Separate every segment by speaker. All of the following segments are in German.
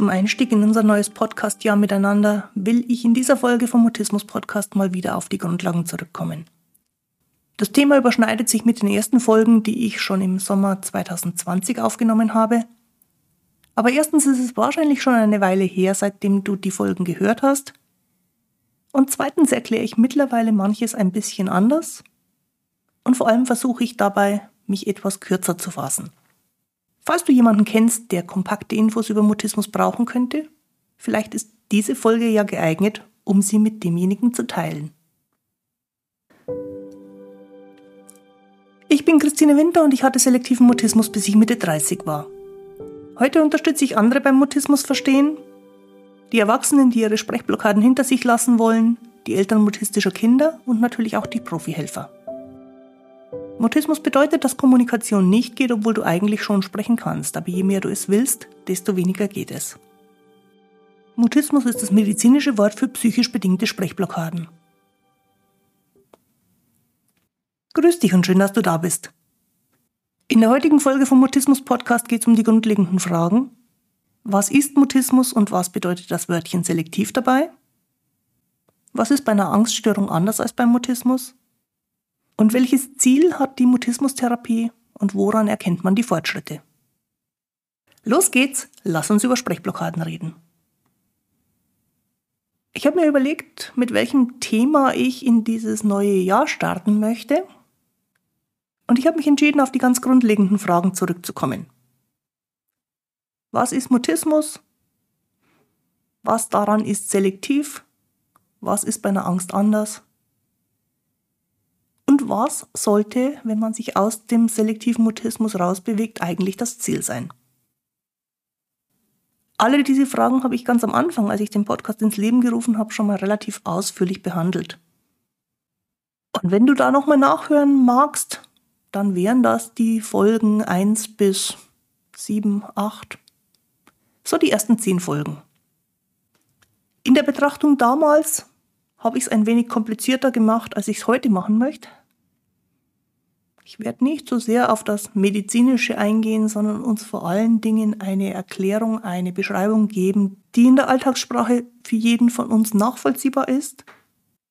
Speaker 1: zum Einstieg in unser neues Podcast-Jahr miteinander will ich in dieser Folge vom Mutismus-Podcast mal wieder auf die Grundlagen zurückkommen. Das Thema überschneidet sich mit den ersten Folgen, die ich schon im Sommer 2020 aufgenommen habe. Aber erstens ist es wahrscheinlich schon eine Weile her, seitdem du die Folgen gehört hast. Und zweitens erkläre ich mittlerweile manches ein bisschen anders. Und vor allem versuche ich dabei, mich etwas kürzer zu fassen. Falls du jemanden kennst, der kompakte Infos über Mutismus brauchen könnte, vielleicht ist diese Folge ja geeignet, um sie mit demjenigen zu teilen. Ich bin Christine Winter und ich hatte selektiven Mutismus, bis ich Mitte 30 war. Heute unterstütze ich andere beim Mutismus verstehen, die Erwachsenen, die ihre Sprechblockaden hinter sich lassen wollen, die Eltern mutistischer Kinder und natürlich auch die Profihelfer. Mutismus bedeutet, dass Kommunikation nicht geht, obwohl du eigentlich schon sprechen kannst, aber je mehr du es willst, desto weniger geht es. Mutismus ist das medizinische Wort für psychisch bedingte Sprechblockaden. Grüß dich und schön, dass du da bist. In der heutigen Folge vom Mutismus Podcast geht es um die grundlegenden Fragen. Was ist Mutismus und was bedeutet das Wörtchen selektiv dabei? Was ist bei einer Angststörung anders als beim Mutismus? Und welches Ziel hat die Mutismustherapie und woran erkennt man die Fortschritte? Los geht's, lass uns über Sprechblockaden reden. Ich habe mir überlegt, mit welchem Thema ich in dieses neue Jahr starten möchte. Und ich habe mich entschieden, auf die ganz grundlegenden Fragen zurückzukommen. Was ist Mutismus? Was daran ist selektiv? Was ist bei einer Angst anders? Und was sollte, wenn man sich aus dem selektiven Mutismus rausbewegt, eigentlich das Ziel sein? Alle diese Fragen habe ich ganz am Anfang, als ich den Podcast ins Leben gerufen habe, schon mal relativ ausführlich behandelt. Und wenn du da nochmal nachhören magst, dann wären das die Folgen 1 bis 7, 8. So die ersten 10 Folgen. In der Betrachtung damals habe ich es ein wenig komplizierter gemacht, als ich es heute machen möchte. Ich werde nicht so sehr auf das Medizinische eingehen, sondern uns vor allen Dingen eine Erklärung, eine Beschreibung geben, die in der Alltagssprache für jeden von uns nachvollziehbar ist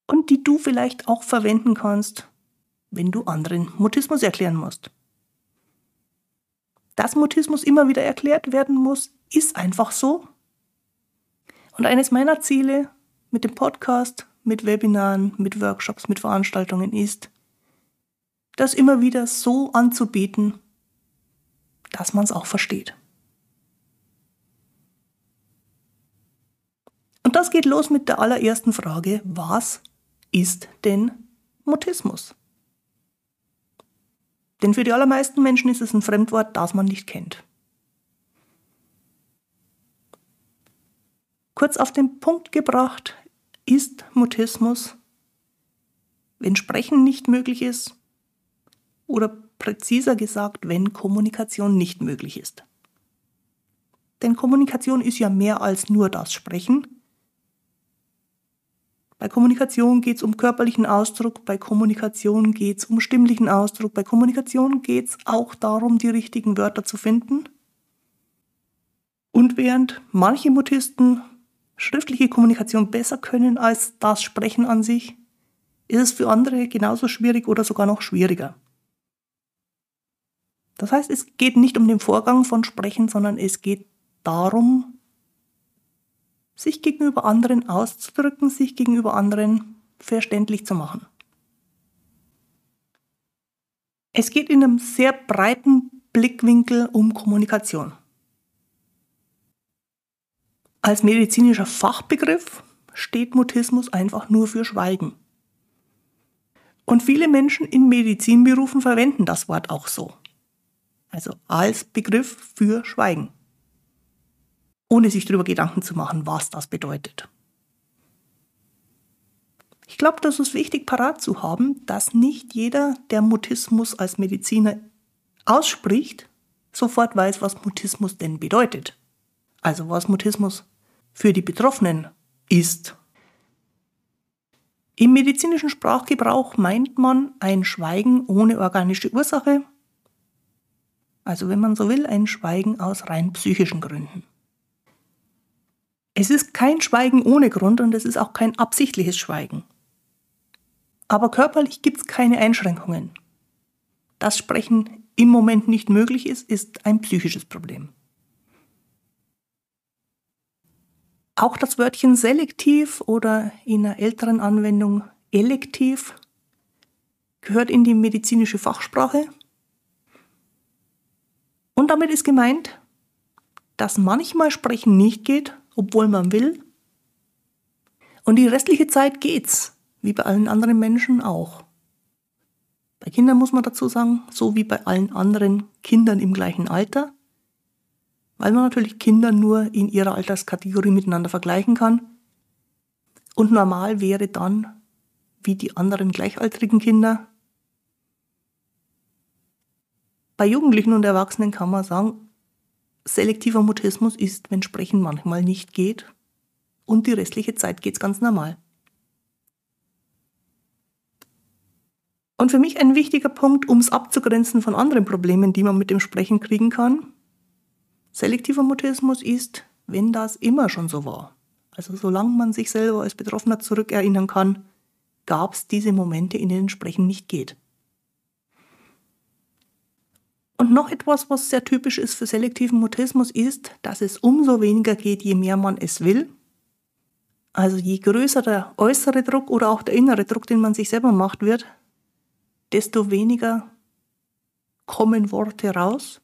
Speaker 1: und die du vielleicht auch verwenden kannst, wenn du anderen Mutismus erklären musst. Dass Mutismus immer wieder erklärt werden muss, ist einfach so. Und eines meiner Ziele mit dem Podcast, mit Webinaren, mit Workshops, mit Veranstaltungen ist, das immer wieder so anzubieten, dass man es auch versteht. Und das geht los mit der allerersten Frage, was ist denn Mutismus? Denn für die allermeisten Menschen ist es ein Fremdwort, das man nicht kennt. Kurz auf den Punkt gebracht ist Mutismus, wenn Sprechen nicht möglich ist, oder präziser gesagt, wenn Kommunikation nicht möglich ist. Denn Kommunikation ist ja mehr als nur das Sprechen. Bei Kommunikation geht es um körperlichen Ausdruck, bei Kommunikation geht es um stimmlichen Ausdruck, bei Kommunikation geht es auch darum, die richtigen Wörter zu finden. Und während manche Mutisten schriftliche Kommunikation besser können als das Sprechen an sich, ist es für andere genauso schwierig oder sogar noch schwieriger. Das heißt, es geht nicht um den Vorgang von Sprechen, sondern es geht darum, sich gegenüber anderen auszudrücken, sich gegenüber anderen verständlich zu machen. Es geht in einem sehr breiten Blickwinkel um Kommunikation. Als medizinischer Fachbegriff steht Mutismus einfach nur für Schweigen. Und viele Menschen in Medizinberufen verwenden das Wort auch so also als Begriff für Schweigen, ohne sich darüber Gedanken zu machen, was das bedeutet. Ich glaube, das ist wichtig parat zu haben, dass nicht jeder, der Mutismus als Mediziner ausspricht, sofort weiß, was Mutismus denn bedeutet. Also was Mutismus für die Betroffenen ist. Im medizinischen Sprachgebrauch meint man ein Schweigen ohne organische Ursache also wenn man so will, ein Schweigen aus rein psychischen Gründen. Es ist kein Schweigen ohne Grund und es ist auch kein absichtliches Schweigen. Aber körperlich gibt es keine Einschränkungen. Dass Sprechen im Moment nicht möglich ist, ist ein psychisches Problem. Auch das Wörtchen selektiv oder in einer älteren Anwendung elektiv gehört in die medizinische Fachsprache. Und damit ist gemeint, dass manchmal Sprechen nicht geht, obwohl man will. Und die restliche Zeit geht's, wie bei allen anderen Menschen auch. Bei Kindern muss man dazu sagen, so wie bei allen anderen Kindern im gleichen Alter, weil man natürlich Kinder nur in ihrer Alterskategorie miteinander vergleichen kann. Und normal wäre dann, wie die anderen gleichaltrigen Kinder, bei Jugendlichen und Erwachsenen kann man sagen, Selektiver Mutismus ist, wenn Sprechen manchmal nicht geht und die restliche Zeit geht's ganz normal. Und für mich ein wichtiger Punkt, um es abzugrenzen von anderen Problemen, die man mit dem Sprechen kriegen kann. Selektiver Mutismus ist, wenn das immer schon so war. Also solange man sich selber als Betroffener zurückerinnern kann, gab es diese Momente, in denen Sprechen nicht geht. Und noch etwas, was sehr typisch ist für selektiven Mutismus, ist, dass es umso weniger geht, je mehr man es will. Also je größer der äußere Druck oder auch der innere Druck, den man sich selber macht, wird, desto weniger kommen Worte raus.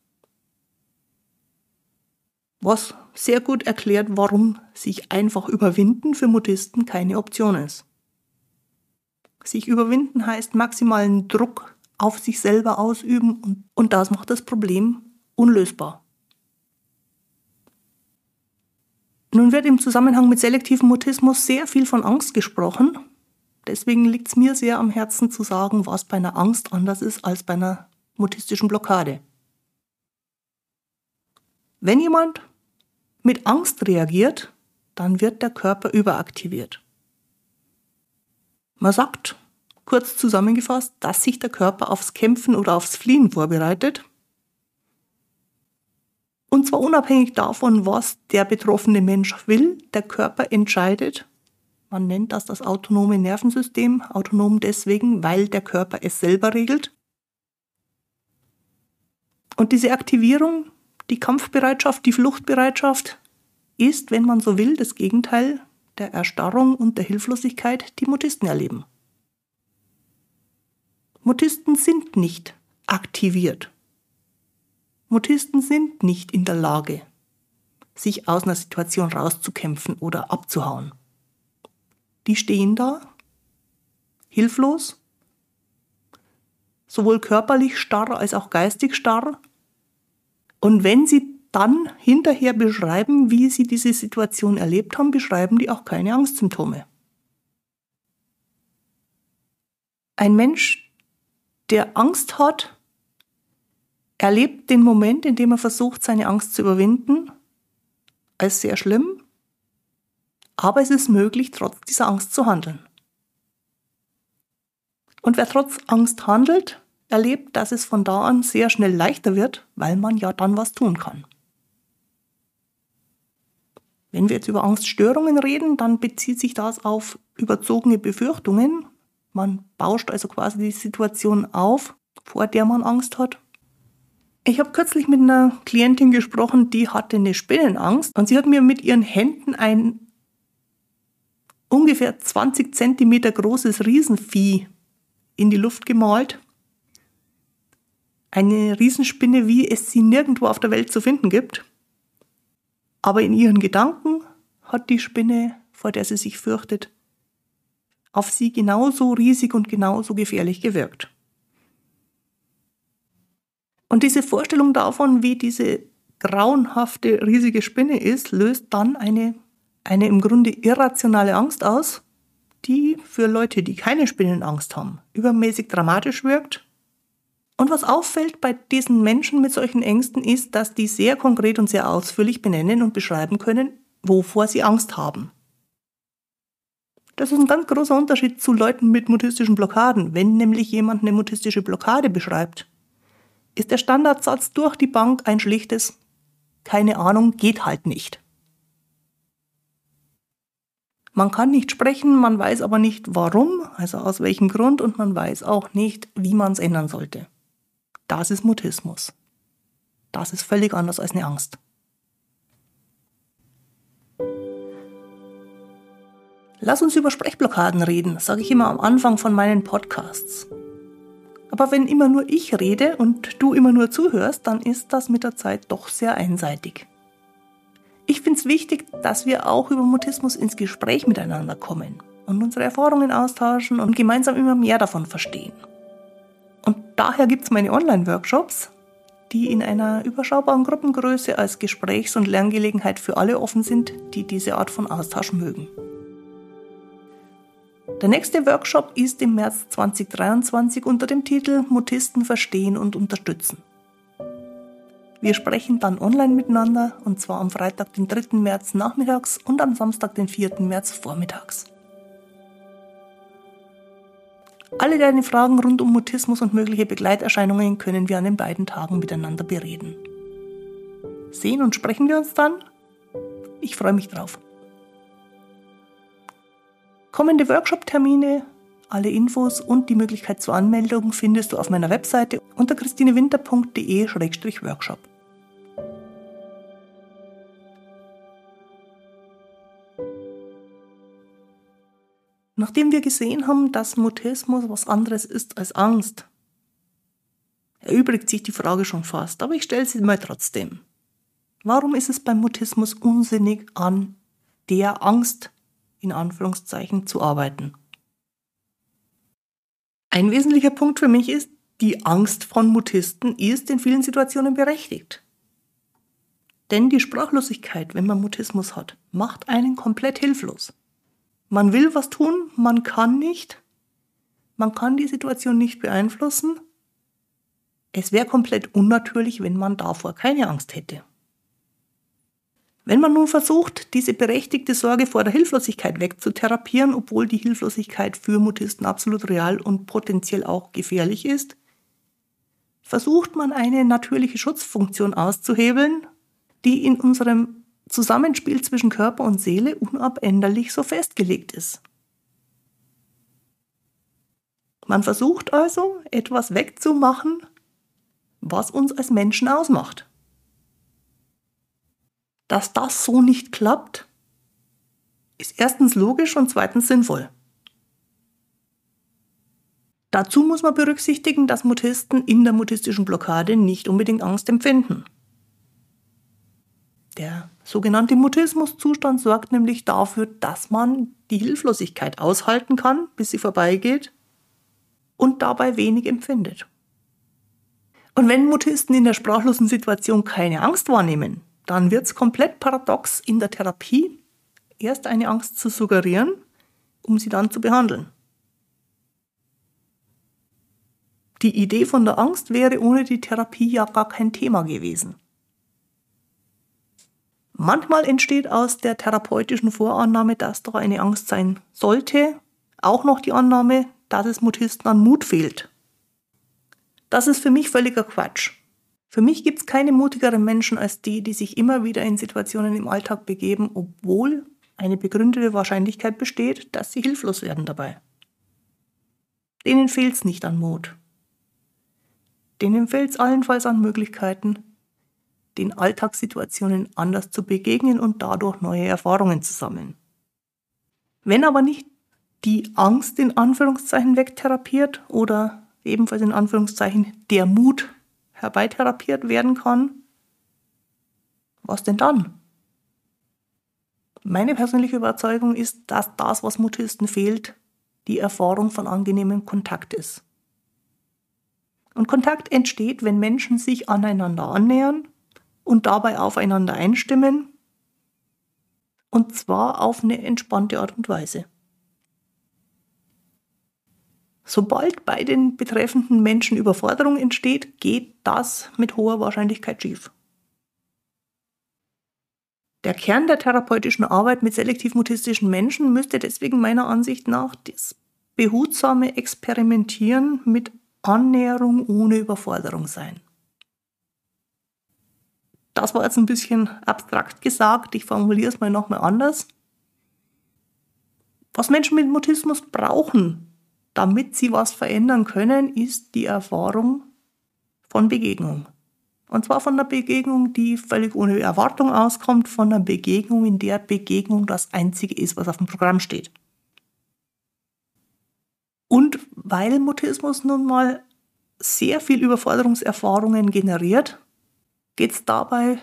Speaker 1: Was sehr gut erklärt, warum sich einfach überwinden für Mutisten keine Option ist. Sich überwinden heißt maximalen Druck auf sich selber ausüben und, und das macht das Problem unlösbar. Nun wird im Zusammenhang mit selektivem Mutismus sehr viel von Angst gesprochen. Deswegen liegt es mir sehr am Herzen zu sagen, was bei einer Angst anders ist als bei einer mutistischen Blockade. Wenn jemand mit Angst reagiert, dann wird der Körper überaktiviert. Man sagt, kurz zusammengefasst, dass sich der Körper aufs Kämpfen oder aufs Fliehen vorbereitet. Und zwar unabhängig davon, was der betroffene Mensch will, der Körper entscheidet. Man nennt das das autonome Nervensystem, autonom deswegen, weil der Körper es selber regelt. Und diese Aktivierung, die Kampfbereitschaft, die Fluchtbereitschaft, ist, wenn man so will, das Gegenteil der Erstarrung und der Hilflosigkeit, die Mutisten erleben. Mutisten sind nicht aktiviert. Mutisten sind nicht in der Lage, sich aus einer Situation rauszukämpfen oder abzuhauen. Die stehen da, hilflos, sowohl körperlich starr als auch geistig starr. Und wenn sie dann hinterher beschreiben, wie sie diese Situation erlebt haben, beschreiben die auch keine Angstsymptome. Ein Mensch, der Angst hat, erlebt den Moment, in dem er versucht, seine Angst zu überwinden, als sehr schlimm, aber es ist möglich, trotz dieser Angst zu handeln. Und wer trotz Angst handelt, erlebt, dass es von da an sehr schnell leichter wird, weil man ja dann was tun kann. Wenn wir jetzt über Angststörungen reden, dann bezieht sich das auf überzogene Befürchtungen, man bauscht also quasi die Situation auf, vor der man Angst hat. Ich habe kürzlich mit einer Klientin gesprochen, die hatte eine Spinnenangst und sie hat mir mit ihren Händen ein ungefähr 20 Zentimeter großes Riesenvieh in die Luft gemalt. Eine Riesenspinne, wie es sie nirgendwo auf der Welt zu finden gibt. Aber in ihren Gedanken hat die Spinne, vor der sie sich fürchtet, auf sie genauso riesig und genauso gefährlich gewirkt. Und diese Vorstellung davon, wie diese grauenhafte, riesige Spinne ist, löst dann eine, eine im Grunde irrationale Angst aus, die für Leute, die keine Spinnenangst haben, übermäßig dramatisch wirkt. Und was auffällt bei diesen Menschen mit solchen Ängsten ist, dass die sehr konkret und sehr ausführlich benennen und beschreiben können, wovor sie Angst haben. Das ist ein ganz großer Unterschied zu Leuten mit mutistischen Blockaden. Wenn nämlich jemand eine mutistische Blockade beschreibt, ist der Standardsatz durch die Bank ein schlichtes keine Ahnung, geht halt nicht. Man kann nicht sprechen, man weiß aber nicht warum, also aus welchem Grund und man weiß auch nicht, wie man es ändern sollte. Das ist Mutismus. Das ist völlig anders als eine Angst. Lass uns über Sprechblockaden reden, sage ich immer am Anfang von meinen Podcasts. Aber wenn immer nur ich rede und du immer nur zuhörst, dann ist das mit der Zeit doch sehr einseitig. Ich finde es wichtig, dass wir auch über Mutismus ins Gespräch miteinander kommen und unsere Erfahrungen austauschen und gemeinsam immer mehr davon verstehen. Und daher gibt es meine Online-Workshops, die in einer überschaubaren Gruppengröße als Gesprächs- und Lerngelegenheit für alle offen sind, die diese Art von Austausch mögen. Der nächste Workshop ist im März 2023 unter dem Titel Mutisten verstehen und unterstützen. Wir sprechen dann online miteinander und zwar am Freitag, den 3. März nachmittags und am Samstag, den 4. März vormittags. Alle deine Fragen rund um Mutismus und mögliche Begleiterscheinungen können wir an den beiden Tagen miteinander bereden. Sehen und sprechen wir uns dann? Ich freue mich drauf. Kommende Workshop-Termine, alle Infos und die Möglichkeit zur Anmeldung findest du auf meiner Webseite unter christinewinter.de-workshop. Nachdem wir gesehen haben, dass Mutismus was anderes ist als Angst, erübrigt sich die Frage schon fast, aber ich stelle sie mal trotzdem. Warum ist es beim Mutismus unsinnig, an der Angst in Anführungszeichen zu arbeiten? Ein wesentlicher Punkt für mich ist, die Angst von Mutisten ist in vielen Situationen berechtigt. Denn die Sprachlosigkeit, wenn man Mutismus hat, macht einen komplett hilflos. Man will was tun, man kann nicht. Man kann die Situation nicht beeinflussen. Es wäre komplett unnatürlich, wenn man davor keine Angst hätte. Wenn man nun versucht, diese berechtigte Sorge vor der Hilflosigkeit wegzutherapieren, obwohl die Hilflosigkeit für Mutisten absolut real und potenziell auch gefährlich ist, versucht man eine natürliche Schutzfunktion auszuhebeln, die in unserem Zusammenspiel zwischen Körper und Seele unabänderlich so festgelegt ist. Man versucht also, etwas wegzumachen, was uns als Menschen ausmacht. Dass das so nicht klappt, ist erstens logisch und zweitens sinnvoll. Dazu muss man berücksichtigen, dass Mutisten in der mutistischen Blockade nicht unbedingt Angst empfinden. Der sogenannte Mutismuszustand sorgt nämlich dafür, dass man die Hilflosigkeit aushalten kann, bis sie vorbeigeht und dabei wenig empfindet. Und wenn Mutisten in der sprachlosen Situation keine Angst wahrnehmen, dann wird es komplett paradox in der Therapie erst eine Angst zu suggerieren, um sie dann zu behandeln. Die Idee von der Angst wäre ohne die Therapie ja gar kein Thema gewesen. Manchmal entsteht aus der therapeutischen Vorannahme, dass doch eine Angst sein sollte, auch noch die Annahme, dass es Mutisten an Mut fehlt. Das ist für mich völliger Quatsch. Für mich gibt es keine mutigeren Menschen als die, die sich immer wieder in Situationen im Alltag begeben, obwohl eine begründete Wahrscheinlichkeit besteht, dass sie hilflos werden dabei. Denen fehlt es nicht an Mut. Denen fehlt es allenfalls an Möglichkeiten, den Alltagssituationen anders zu begegnen und dadurch neue Erfahrungen zu sammeln. Wenn aber nicht die Angst in Anführungszeichen wegtherapiert oder ebenfalls in Anführungszeichen der Mut herbeitherapiert werden kann, was denn dann? Meine persönliche Überzeugung ist, dass das, was Mutisten fehlt, die Erfahrung von angenehmem Kontakt ist. Und Kontakt entsteht, wenn Menschen sich aneinander annähern und dabei aufeinander einstimmen. Und zwar auf eine entspannte Art und Weise. Sobald bei den betreffenden Menschen Überforderung entsteht, geht das mit hoher Wahrscheinlichkeit schief. Der Kern der therapeutischen Arbeit mit selektiv-mutistischen Menschen müsste deswegen meiner Ansicht nach das behutsame Experimentieren mit Annäherung ohne Überforderung sein. Das war jetzt ein bisschen abstrakt gesagt. Ich formuliere es mal nochmal anders. Was Menschen mit Mutismus brauchen, damit sie was verändern können, ist die Erfahrung von Begegnung. Und zwar von einer Begegnung, die völlig ohne Erwartung auskommt, von einer Begegnung, in der Begegnung das Einzige ist, was auf dem Programm steht. Und weil Mutismus nun mal sehr viel Überforderungserfahrungen generiert, geht es dabei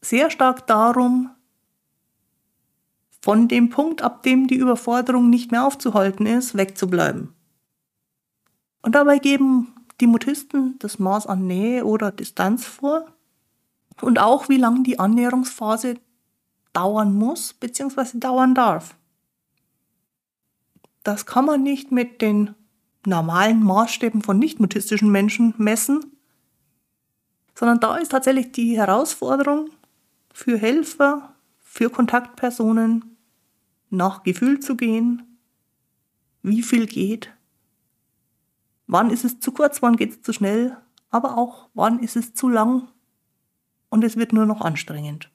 Speaker 1: sehr stark darum, von dem Punkt, ab dem die Überforderung nicht mehr aufzuhalten ist, wegzubleiben. Und dabei geben die Mutisten das Maß an Nähe oder Distanz vor und auch wie lange die Annäherungsphase dauern muss bzw. dauern darf. Das kann man nicht mit den normalen Maßstäben von nicht-mutistischen Menschen messen, sondern da ist tatsächlich die Herausforderung für Helfer, für Kontaktpersonen, nach Gefühl zu gehen, wie viel geht, wann ist es zu kurz, wann geht es zu schnell, aber auch wann ist es zu lang und es wird nur noch anstrengend.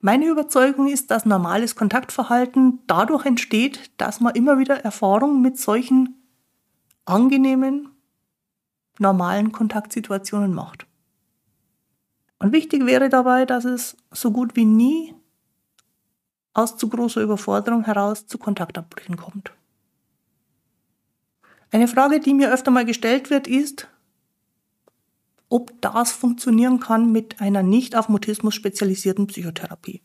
Speaker 1: Meine Überzeugung ist, dass normales Kontaktverhalten dadurch entsteht, dass man immer wieder Erfahrungen mit solchen angenehmen, normalen Kontaktsituationen macht. Und wichtig wäre dabei, dass es so gut wie nie aus zu großer Überforderung heraus zu Kontaktabbrüchen kommt. Eine Frage, die mir öfter mal gestellt wird, ist, ob das funktionieren kann mit einer nicht auf Mutismus spezialisierten Psychotherapie.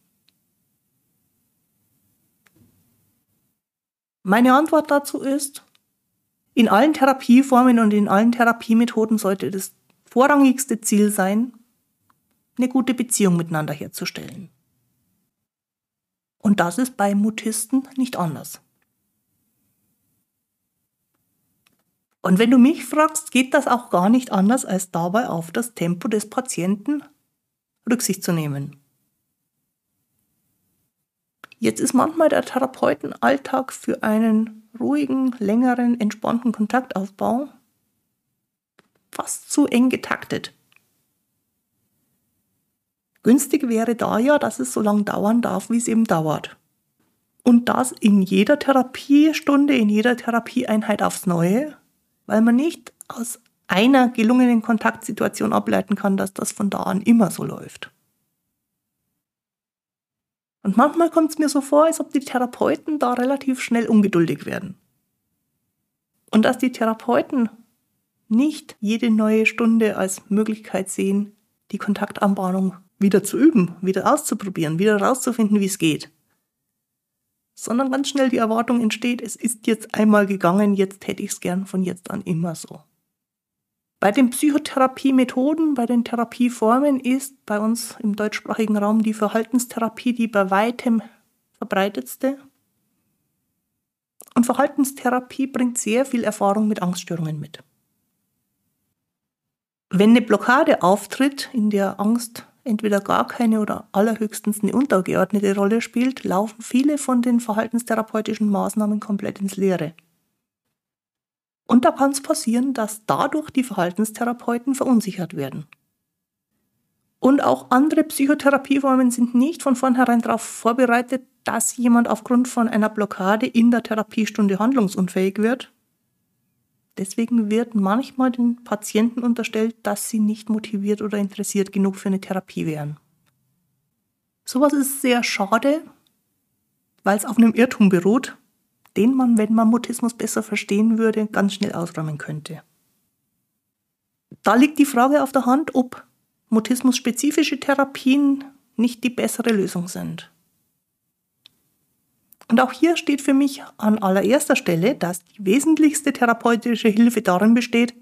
Speaker 1: Meine Antwort dazu ist, in allen Therapieformen und in allen Therapiemethoden sollte das vorrangigste Ziel sein, eine gute Beziehung miteinander herzustellen. Und das ist bei Mutisten nicht anders. Und wenn du mich fragst, geht das auch gar nicht anders, als dabei auf das Tempo des Patienten Rücksicht zu nehmen. Jetzt ist manchmal der Therapeutenalltag für einen ruhigen, längeren, entspannten Kontaktaufbau fast zu eng getaktet. Günstig wäre da ja, dass es so lange dauern darf, wie es eben dauert. Und das in jeder Therapiestunde, in jeder Therapieeinheit aufs Neue, weil man nicht aus einer gelungenen Kontaktsituation ableiten kann, dass das von da an immer so läuft. Und manchmal kommt es mir so vor, als ob die Therapeuten da relativ schnell ungeduldig werden. Und dass die Therapeuten nicht jede neue Stunde als Möglichkeit sehen, die Kontaktanbahnung wieder zu üben, wieder auszuprobieren, wieder rauszufinden, wie es geht. Sondern ganz schnell die Erwartung entsteht, es ist jetzt einmal gegangen, jetzt hätte ich es gern von jetzt an immer so. Bei den Psychotherapiemethoden, bei den Therapieformen ist bei uns im deutschsprachigen Raum die Verhaltenstherapie die bei weitem verbreitetste. Und Verhaltenstherapie bringt sehr viel Erfahrung mit Angststörungen mit. Wenn eine Blockade auftritt, in der Angst entweder gar keine oder allerhöchstens eine untergeordnete Rolle spielt, laufen viele von den verhaltenstherapeutischen Maßnahmen komplett ins Leere. Und da kann es passieren, dass dadurch die Verhaltenstherapeuten verunsichert werden. Und auch andere Psychotherapieformen sind nicht von vornherein darauf vorbereitet, dass jemand aufgrund von einer Blockade in der Therapiestunde handlungsunfähig wird Deswegen wird manchmal den Patienten unterstellt, dass sie nicht motiviert oder interessiert genug für eine Therapie wären. Sowas ist sehr schade, weil es auf einem Irrtum beruht, den man, wenn man Mutismus besser verstehen würde, ganz schnell ausräumen könnte. Da liegt die Frage auf der Hand, ob mutismus-spezifische Therapien nicht die bessere Lösung sind. Und auch hier steht für mich an allererster Stelle, dass die wesentlichste therapeutische Hilfe darin besteht,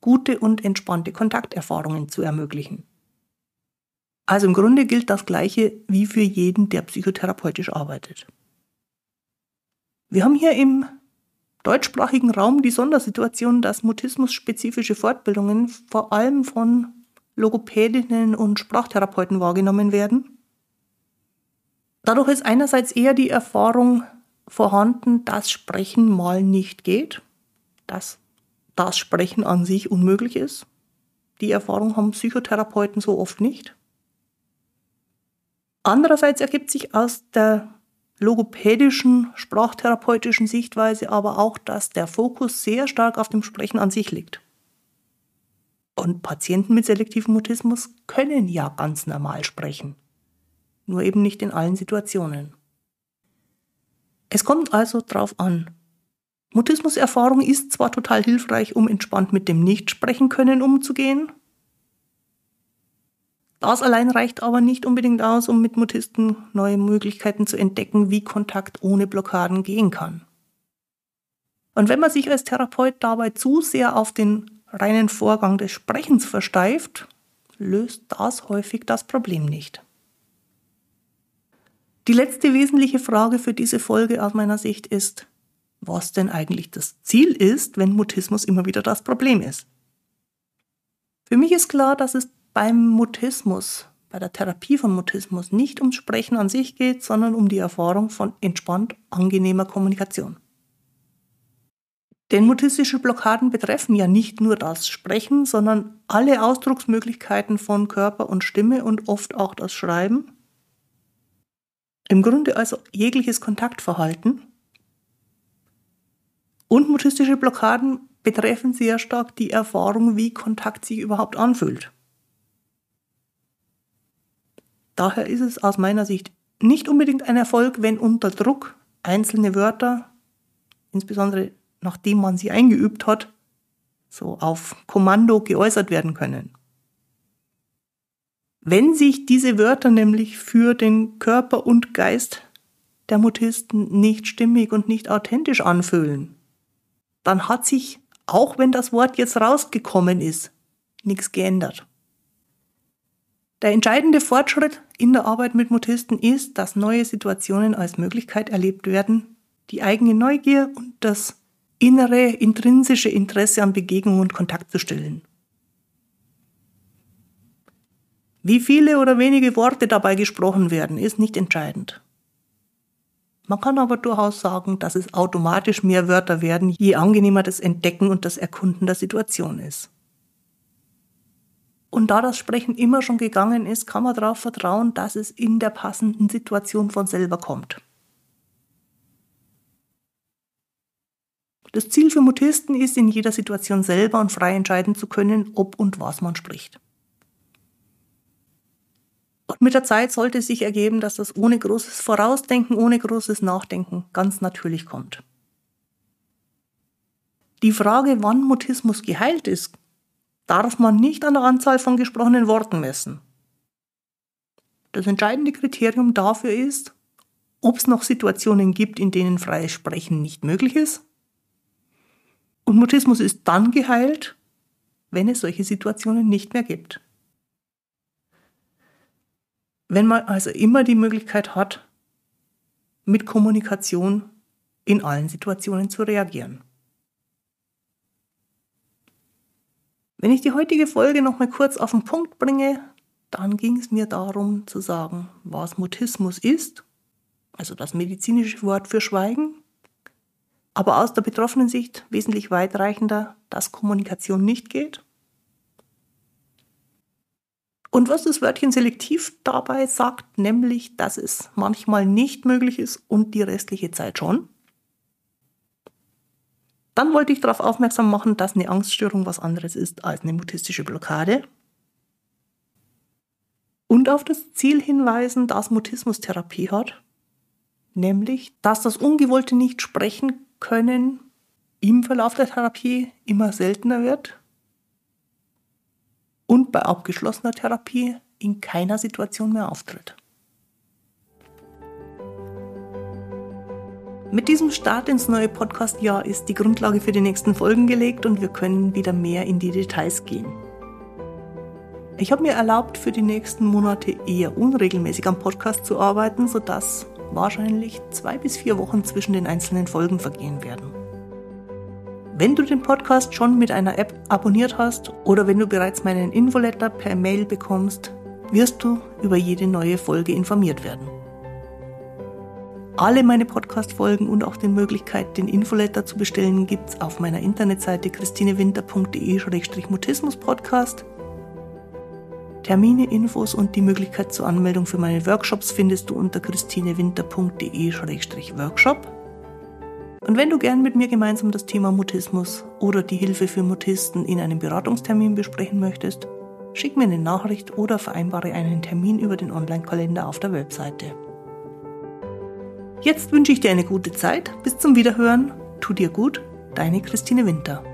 Speaker 1: gute und entspannte Kontakterfahrungen zu ermöglichen. Also im Grunde gilt das Gleiche wie für jeden, der psychotherapeutisch arbeitet. Wir haben hier im deutschsprachigen Raum die Sondersituation, dass mutismus-spezifische Fortbildungen vor allem von Logopädinnen und Sprachtherapeuten wahrgenommen werden Dadurch ist einerseits eher die Erfahrung vorhanden, dass Sprechen mal nicht geht, dass das Sprechen an sich unmöglich ist. Die Erfahrung haben Psychotherapeuten so oft nicht. Andererseits ergibt sich aus der logopädischen, sprachtherapeutischen Sichtweise aber auch, dass der Fokus sehr stark auf dem Sprechen an sich liegt. Und Patienten mit selektivem Mutismus können ja ganz normal sprechen, nur eben nicht in allen Situationen. Es kommt also drauf an. Mutismuserfahrung ist zwar total hilfreich, um entspannt mit dem Nichtsprechen können umzugehen, das allein reicht aber nicht unbedingt aus, um mit Mutisten neue Möglichkeiten zu entdecken, wie Kontakt ohne Blockaden gehen kann. Und wenn man sich als Therapeut dabei zu sehr auf den reinen Vorgang des Sprechens versteift, löst das häufig das Problem nicht. Die letzte wesentliche Frage für diese Folge aus meiner Sicht ist, was denn eigentlich das Ziel ist, wenn Mutismus immer wieder das Problem ist. Für mich ist klar, dass es beim Mutismus, bei der Therapie von Mutismus nicht ums Sprechen an sich geht, sondern um die Erfahrung von entspannt angenehmer Kommunikation. Denn mutistische Blockaden betreffen ja nicht nur das Sprechen, sondern alle Ausdrucksmöglichkeiten von Körper und Stimme und oft auch das Schreiben. Im Grunde also jegliches Kontaktverhalten. Und mutistische Blockaden betreffen sehr stark die Erfahrung, wie Kontakt sich überhaupt anfühlt. Daher ist es aus meiner Sicht nicht unbedingt ein Erfolg, wenn unter Druck einzelne Wörter, insbesondere nachdem man sie eingeübt hat, so auf Kommando geäußert werden können. Wenn sich diese Wörter nämlich für den Körper und Geist der Mutisten nicht stimmig und nicht authentisch anfühlen, dann hat sich, auch wenn das Wort jetzt rausgekommen ist, nichts geändert. Der entscheidende Fortschritt in der Arbeit mit Mutisten ist, dass neue Situationen als Möglichkeit erlebt werden, die eigene Neugier und das innere, intrinsische Interesse an Begegnung und Kontakt zu stillen. Wie viele oder wenige Worte dabei gesprochen werden, ist nicht entscheidend. Man kann aber durchaus sagen, dass es automatisch mehr Wörter werden, je angenehmer das Entdecken und das Erkunden der Situation ist. Und da das Sprechen immer schon gegangen ist, kann man darauf vertrauen, dass es in der passenden Situation von selber kommt. Das Ziel für Mutisten ist, in jeder Situation selber und frei entscheiden zu können, ob und was man spricht. Und mit der Zeit sollte sich ergeben, dass das ohne großes Vorausdenken, ohne großes Nachdenken ganz natürlich kommt. Die Frage, wann Mutismus geheilt ist, darf man nicht an der Anzahl von gesprochenen Worten messen. Das entscheidende Kriterium dafür ist, ob es noch Situationen gibt, in denen freies Sprechen nicht möglich ist. Und Mutismus ist dann geheilt, wenn es solche Situationen nicht mehr gibt. Wenn man also immer die Möglichkeit hat, mit Kommunikation in allen Situationen zu reagieren. Wenn ich die heutige Folge noch mal kurz auf den Punkt bringe, dann ging es mir darum zu sagen, was Mutismus ist, also das medizinische Wort für Schweigen, aber aus der betroffenen Sicht wesentlich weitreichender, dass Kommunikation nicht geht. Und was das Wörtchen selektiv dabei sagt, nämlich, dass es manchmal nicht möglich ist und die restliche Zeit schon. Dann wollte ich darauf aufmerksam machen, dass eine Angststörung was anderes ist als eine mutistische Blockade. Und auf das Ziel hinweisen, dass Mutismus Therapie hat, nämlich, dass das ungewollte Nicht-Sprechen können im Verlauf der Therapie immer seltener wird und bei abgeschlossener Therapie in keiner Situation mehr auftritt. Mit diesem Start ins neue Podcast-Jahr ist die Grundlage für die nächsten Folgen gelegt und wir können wieder mehr in die Details gehen. Ich habe mir erlaubt, für die nächsten Monate eher unregelmäßig am Podcast zu arbeiten, sodass wahrscheinlich zwei bis vier Wochen zwischen den einzelnen Folgen vergehen werden. Wenn du den Podcast schon mit einer App abonniert hast oder wenn du bereits meinen Infoletter per Mail bekommst, wirst du über jede neue Folge informiert werden. Alle meine Podcast-Folgen und auch die Möglichkeit, den Infoletter zu bestellen, gibt's auf meiner Internetseite christinewinter.de-mutismus-podcast. Termine, Infos und die Möglichkeit zur Anmeldung für meine Workshops findest du unter christinewinter.de-workshop. Und wenn du gern mit mir gemeinsam das Thema Mutismus oder die Hilfe für Mutisten in einem Beratungstermin besprechen möchtest, schick mir eine Nachricht oder vereinbare einen Termin über den Online-Kalender auf der Webseite. Jetzt wünsche ich dir eine gute Zeit. Bis zum Wiederhören. Tu dir gut. Deine Christine Winter.